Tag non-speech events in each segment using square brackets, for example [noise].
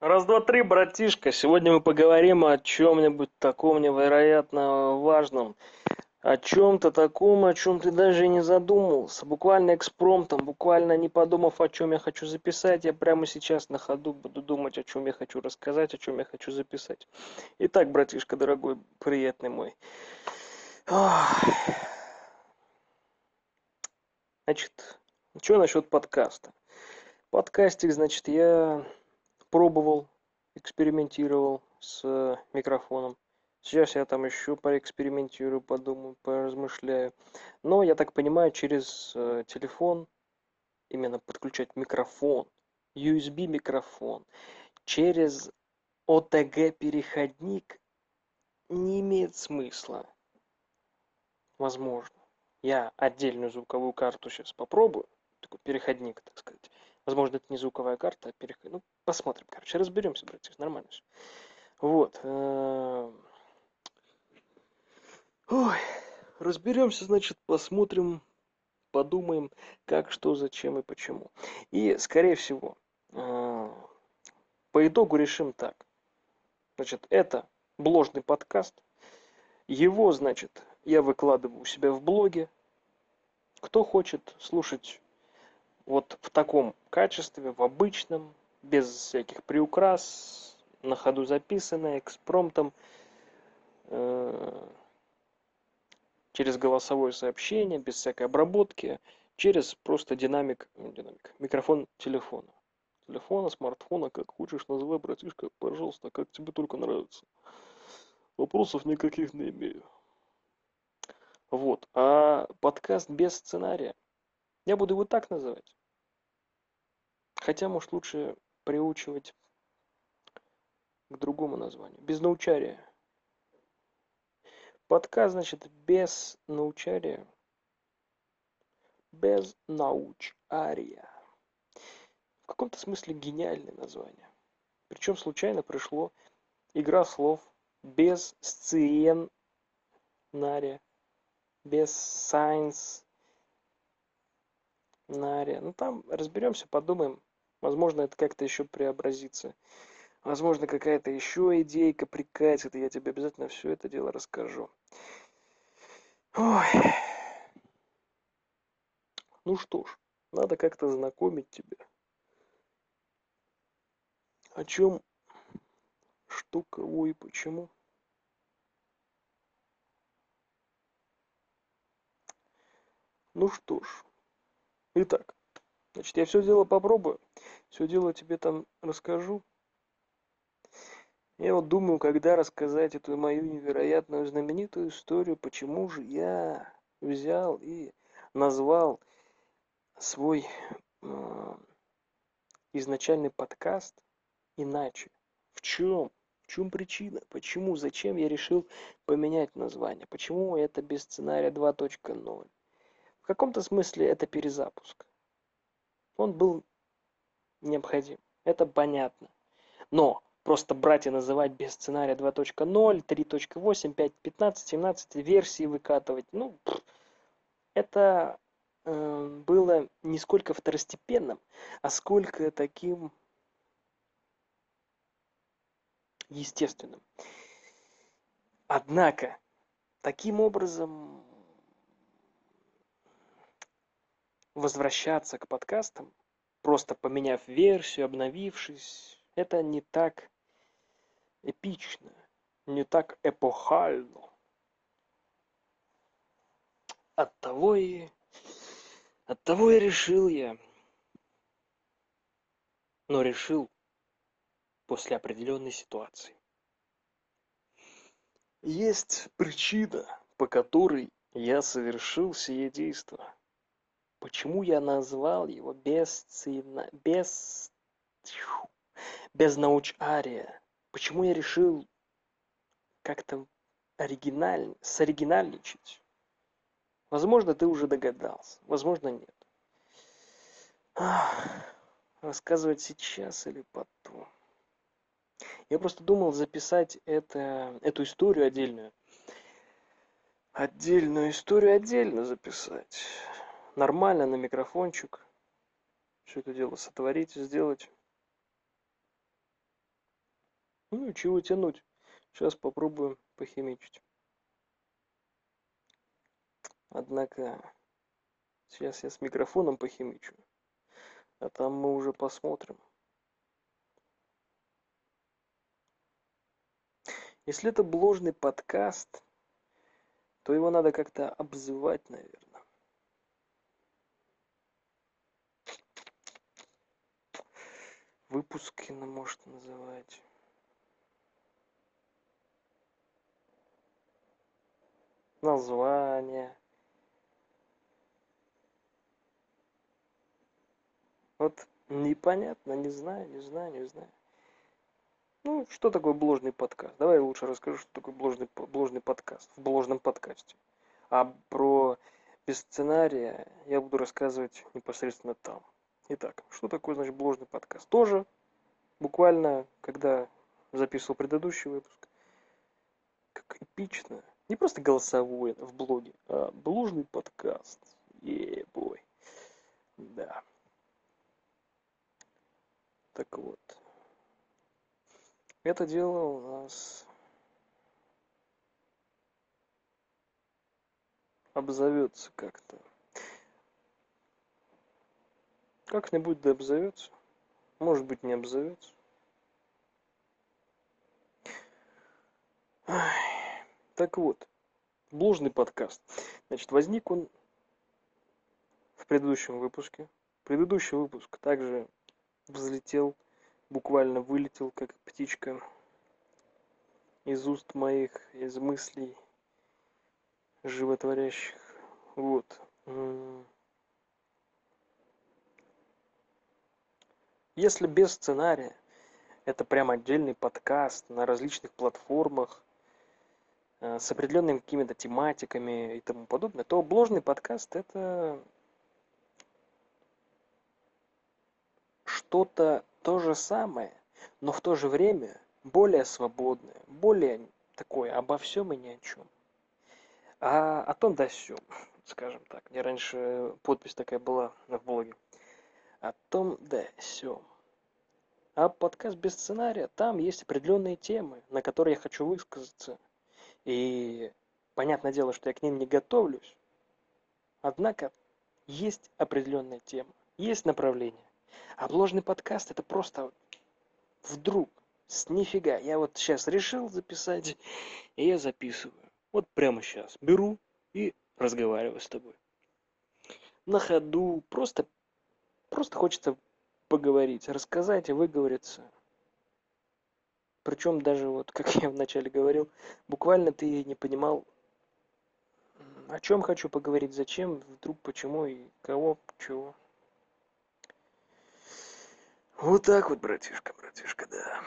Раз, два, три, братишка. Сегодня мы поговорим о чем-нибудь таком невероятно важном. О чем-то таком, о чем ты даже и не задумывался. Буквально экспромтом, буквально не подумав, о чем я хочу записать, я прямо сейчас на ходу буду думать, о чем я хочу рассказать, о чем я хочу записать. Итак, братишка дорогой, приятный мой. Значит, что насчет подкаста? Подкастик, значит, я пробовал, экспериментировал с микрофоном. Сейчас я там еще поэкспериментирую, подумаю, поразмышляю. Но, я так понимаю, через э, телефон именно подключать микрофон, USB микрофон, через OTG переходник не имеет смысла. Возможно. Я отдельную звуковую карту сейчас попробую, такой переходник, так сказать. Возможно, это не звуковая карта, а переход. Ну, посмотрим, короче, разберемся, братья, нормально все. Вот. Э, ой, разберемся, значит, посмотрим, подумаем, как, что, зачем и почему. И, скорее всего, э, по итогу решим так. Значит, это бложный подкаст. Его, значит, я выкладываю у себя в блоге. Кто хочет слушать вот в таком качестве, в обычном, без всяких приукрас, на ходу записанное, экспромтом, э, через голосовое сообщение, без всякой обработки, через просто динамик, ну, динамик микрофон телефона. Телефона, смартфона, как хочешь называй, братишка, пожалуйста, как тебе только нравится. Вопросов никаких не имею. Вот. А подкаст без сценария. Я буду его так называть. Хотя, может, лучше приучивать к другому названию. Без научария. Подкаст, значит, без научария. Без научария. В каком-то смысле гениальное название. Причем случайно пришло игра слов без сценария, без science. Ну там разберемся, подумаем. Возможно, это как-то еще преобразится. Возможно, какая-то еще идейка прикатит, и я тебе обязательно все это дело расскажу. Ой. Ну что ж, надо как-то знакомить тебя. О чем, кого и почему. Ну что ж, итак, значит, я все дело попробую, все дело тебе там расскажу. Я вот думаю, когда рассказать эту мою невероятную знаменитую историю, почему же я взял и назвал свой э, изначальный подкаст иначе. В чем? В чем причина? Почему? Зачем я решил поменять название? Почему это без сценария 2.0? В каком-то смысле это перезапуск. Он был необходим. Это понятно. Но просто брать и называть без сценария 2.0, 3.8, 5, 15, 17 версии выкатывать, ну, это э, было не сколько второстепенным, а сколько таким естественным. Однако, таким образом возвращаться к подкастам, просто поменяв версию, обновившись, это не так эпично, не так эпохально. Оттого и... Оттого и решил я. Но решил после определенной ситуации. Есть причина, по которой я совершил сие действие. Почему я назвал его без цена, без без научария? Почему я решил как-то оригинально, соригинальничать? Возможно, ты уже догадался, возможно, нет. Рассказывать сейчас или потом? Я просто думал записать это, эту историю отдельную. Отдельную историю отдельно записать нормально на микрофончик все это дело сотворить сделать Ну чего тянуть? Сейчас попробуем похимичить. Однако, сейчас я с микрофоном похимичу, а там мы уже посмотрим. Если это бложный подкаст, то его надо как-то обзывать, наверное. Выпуски, ну, может, называть. Название. Вот непонятно, не знаю, не знаю, не знаю. Ну, что такое бложный подкаст? Давай лучше расскажу, что такое бложный, бложный подкаст в бложном подкасте. А про без сценария я буду рассказывать непосредственно там. Итак, что такое, значит, бложный подкаст? Тоже буквально, когда записывал предыдущий выпуск, как эпично, не просто голосовой в блоге, а бложный подкаст. Ебой. Да. Так вот. Это дело у нас обзовется как-то. Как-нибудь да обзовется. Может быть, не обзовется. Так вот, бложный подкаст. Значит, возник он в предыдущем выпуске. Предыдущий выпуск также взлетел буквально вылетел как птичка из уст моих из мыслей животворящих вот если без сценария это прям отдельный подкаст на различных платформах э, с определенными какими-то тематиками и тому подобное, то бложный подкаст это что-то то же самое, но в то же время более свободное, более такое обо всем и ни о чем. А о том да сём, скажем так. Мне раньше подпись такая была в блоге. О том да сём. А подкаст без сценария, там есть определенные темы, на которые я хочу высказаться. И понятное дело, что я к ним не готовлюсь. Однако есть определенная тема, есть направление. Обложный подкаст это просто вдруг, с нифига. Я вот сейчас решил записать, и я записываю. Вот прямо сейчас беру и разговариваю с тобой. На ходу, просто, просто хочется поговорить, рассказать и выговориться. Причем даже вот, [laughs] как я вначале говорил, буквально ты не понимал, о чем хочу поговорить, зачем, вдруг, почему и кого, чего. Вот так вот, братишка, братишка, да.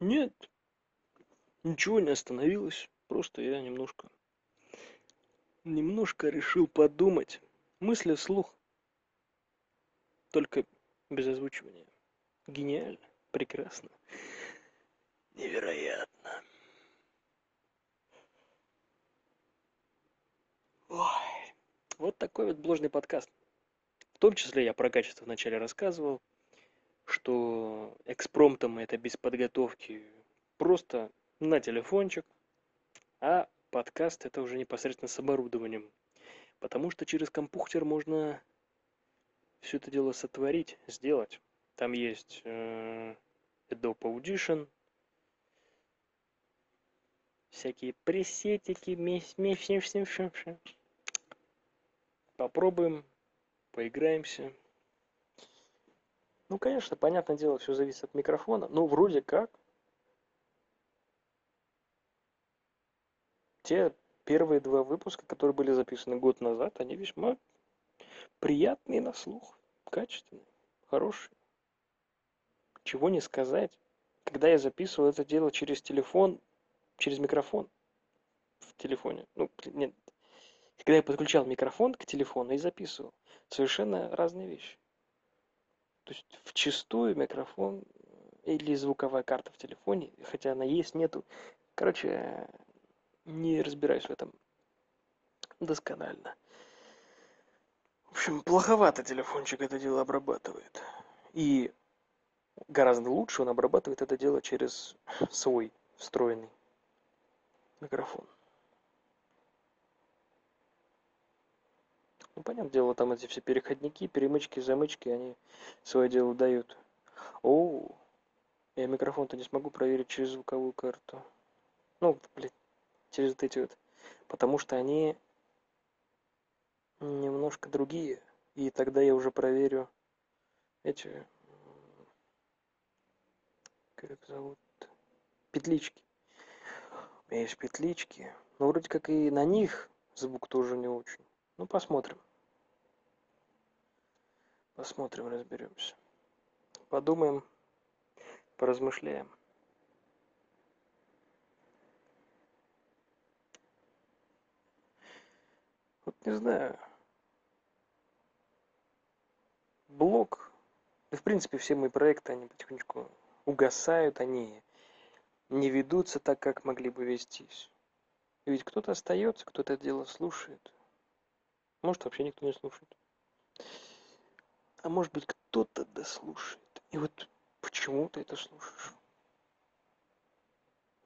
Нет, ничего не остановилось. Просто я немножко, немножко решил подумать. Мысли вслух. Только без озвучивания. Гениально, прекрасно, невероятно. Ой, вот такой вот бложный подкаст. В том числе я про качество вначале рассказывал, что экспромтом это без подготовки просто на телефончик, а подкаст это уже непосредственно с оборудованием. Потому что через компьютер можно все это дело сотворить, сделать. Там есть э, Adobe Audition, всякие пресетики, попробуем, поиграемся. Ну, конечно, понятное дело, все зависит от микрофона, но вроде как те первые два выпуска, которые были записаны год назад, они весьма приятные на слух, качественные, хорошие. Чего не сказать. Когда я записывал это дело через телефон, через микрофон в телефоне, ну, нет, когда я подключал микрофон к телефону и записывал, совершенно разные вещи. То есть вчастую микрофон или звуковая карта в телефоне, хотя она есть, нету. Короче, не разбираюсь в этом. досконально. В общем, плоховато телефончик это дело обрабатывает. И гораздо лучше он обрабатывает это дело через свой встроенный микрофон. Ну, понятное дело, там эти все переходники, перемычки, замычки, они свое дело дают. О, я микрофон-то не смогу проверить через звуковую карту. Ну, блядь, через вот эти вот. Потому что они немножко другие. И тогда я уже проверю эти... Как зовут? Петлички. У меня есть петлички. Но вроде как и на них звук тоже не очень. Ну, посмотрим. Посмотрим, разберемся. Подумаем, поразмышляем. Вот не знаю. Блог, да в принципе все мои проекты, они потихонечку угасают, они не ведутся так, как могли бы вестись. И ведь кто-то остается, кто-то это дело слушает. Может, вообще никто не слушает а может быть кто-то дослушает. И вот почему ты это слушаешь?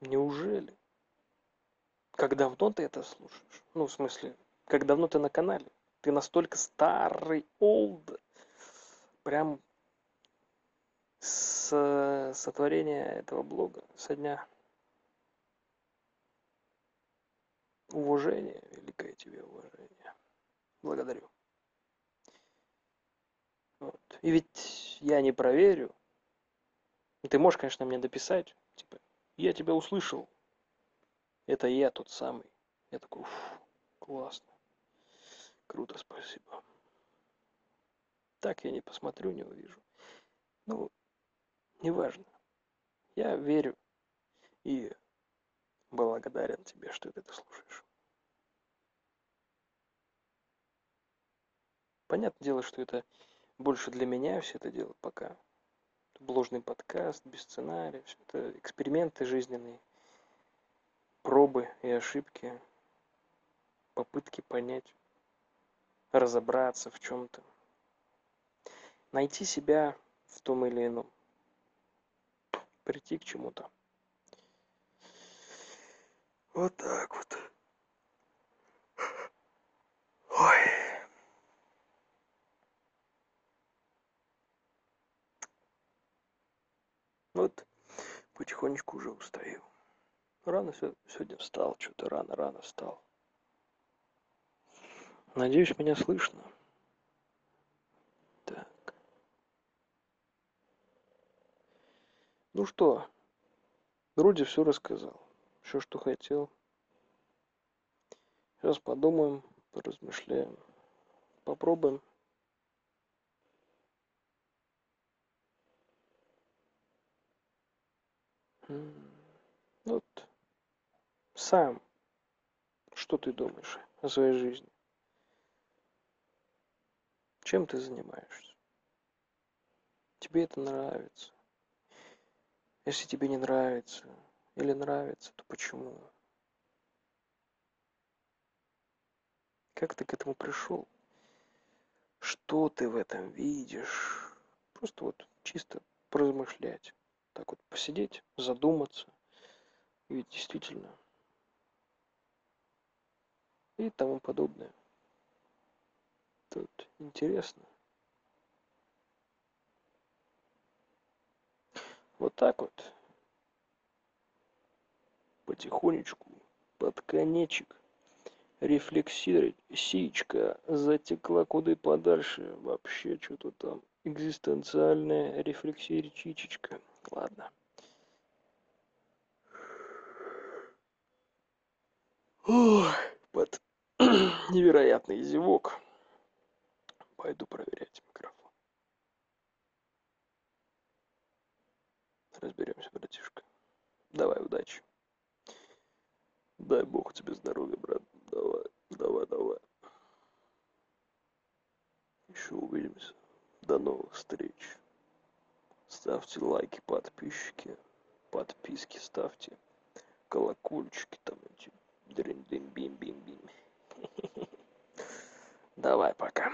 Неужели? Как давно ты это слушаешь? Ну, в смысле, как давно ты на канале? Ты настолько старый, old, прям с сотворения этого блога, со дня уважения, великое тебе уважение. Благодарю. И ведь я не проверю. Ты можешь, конечно, мне дописать. Типа, я тебя услышал. Это я тот самый. Я такой, уф, классно. Круто, спасибо. Так я не посмотрю, не увижу. Ну, неважно. Я верю и благодарен тебе, что ты это слушаешь. Понятное дело, что это больше для меня все это дело пока. Бложный подкаст, без сценария, все это эксперименты жизненные, пробы и ошибки, попытки понять, разобраться в чем-то, найти себя в том или ином, прийти к чему-то. Вот так вот. Ой. Вот потихонечку уже устаю. Рано сегодня встал, что-то рано-рано встал. Надеюсь, меня слышно. Так. Ну что, вроде все рассказал. Все, что хотел. Сейчас подумаем, поразмышляем. Попробуем Вот сам, что ты думаешь о своей жизни? Чем ты занимаешься? Тебе это нравится? Если тебе не нравится или нравится, то почему? Как ты к этому пришел? Что ты в этом видишь? Просто вот чисто поразмышлять так вот посидеть, задуматься. Ведь действительно. И тому подобное. Тут интересно. Вот так вот. Потихонечку, под конечек. Рефлексиечка затекла куда подальше. Вообще что-то там экзистенциальная рефлексия-речичечка. Ладно. Под [clears throat] невероятный зевок. Пойду проверять микрофон. Разберемся, братишка. Давай, удачи. Дай бог тебе здоровья, брат. Давай, давай, давай. Еще увидимся. До новых встреч ставьте лайки подписчики подписки ставьте колокольчики там эти дрин-дрин-бим-бим-бим. [laughs] давай пока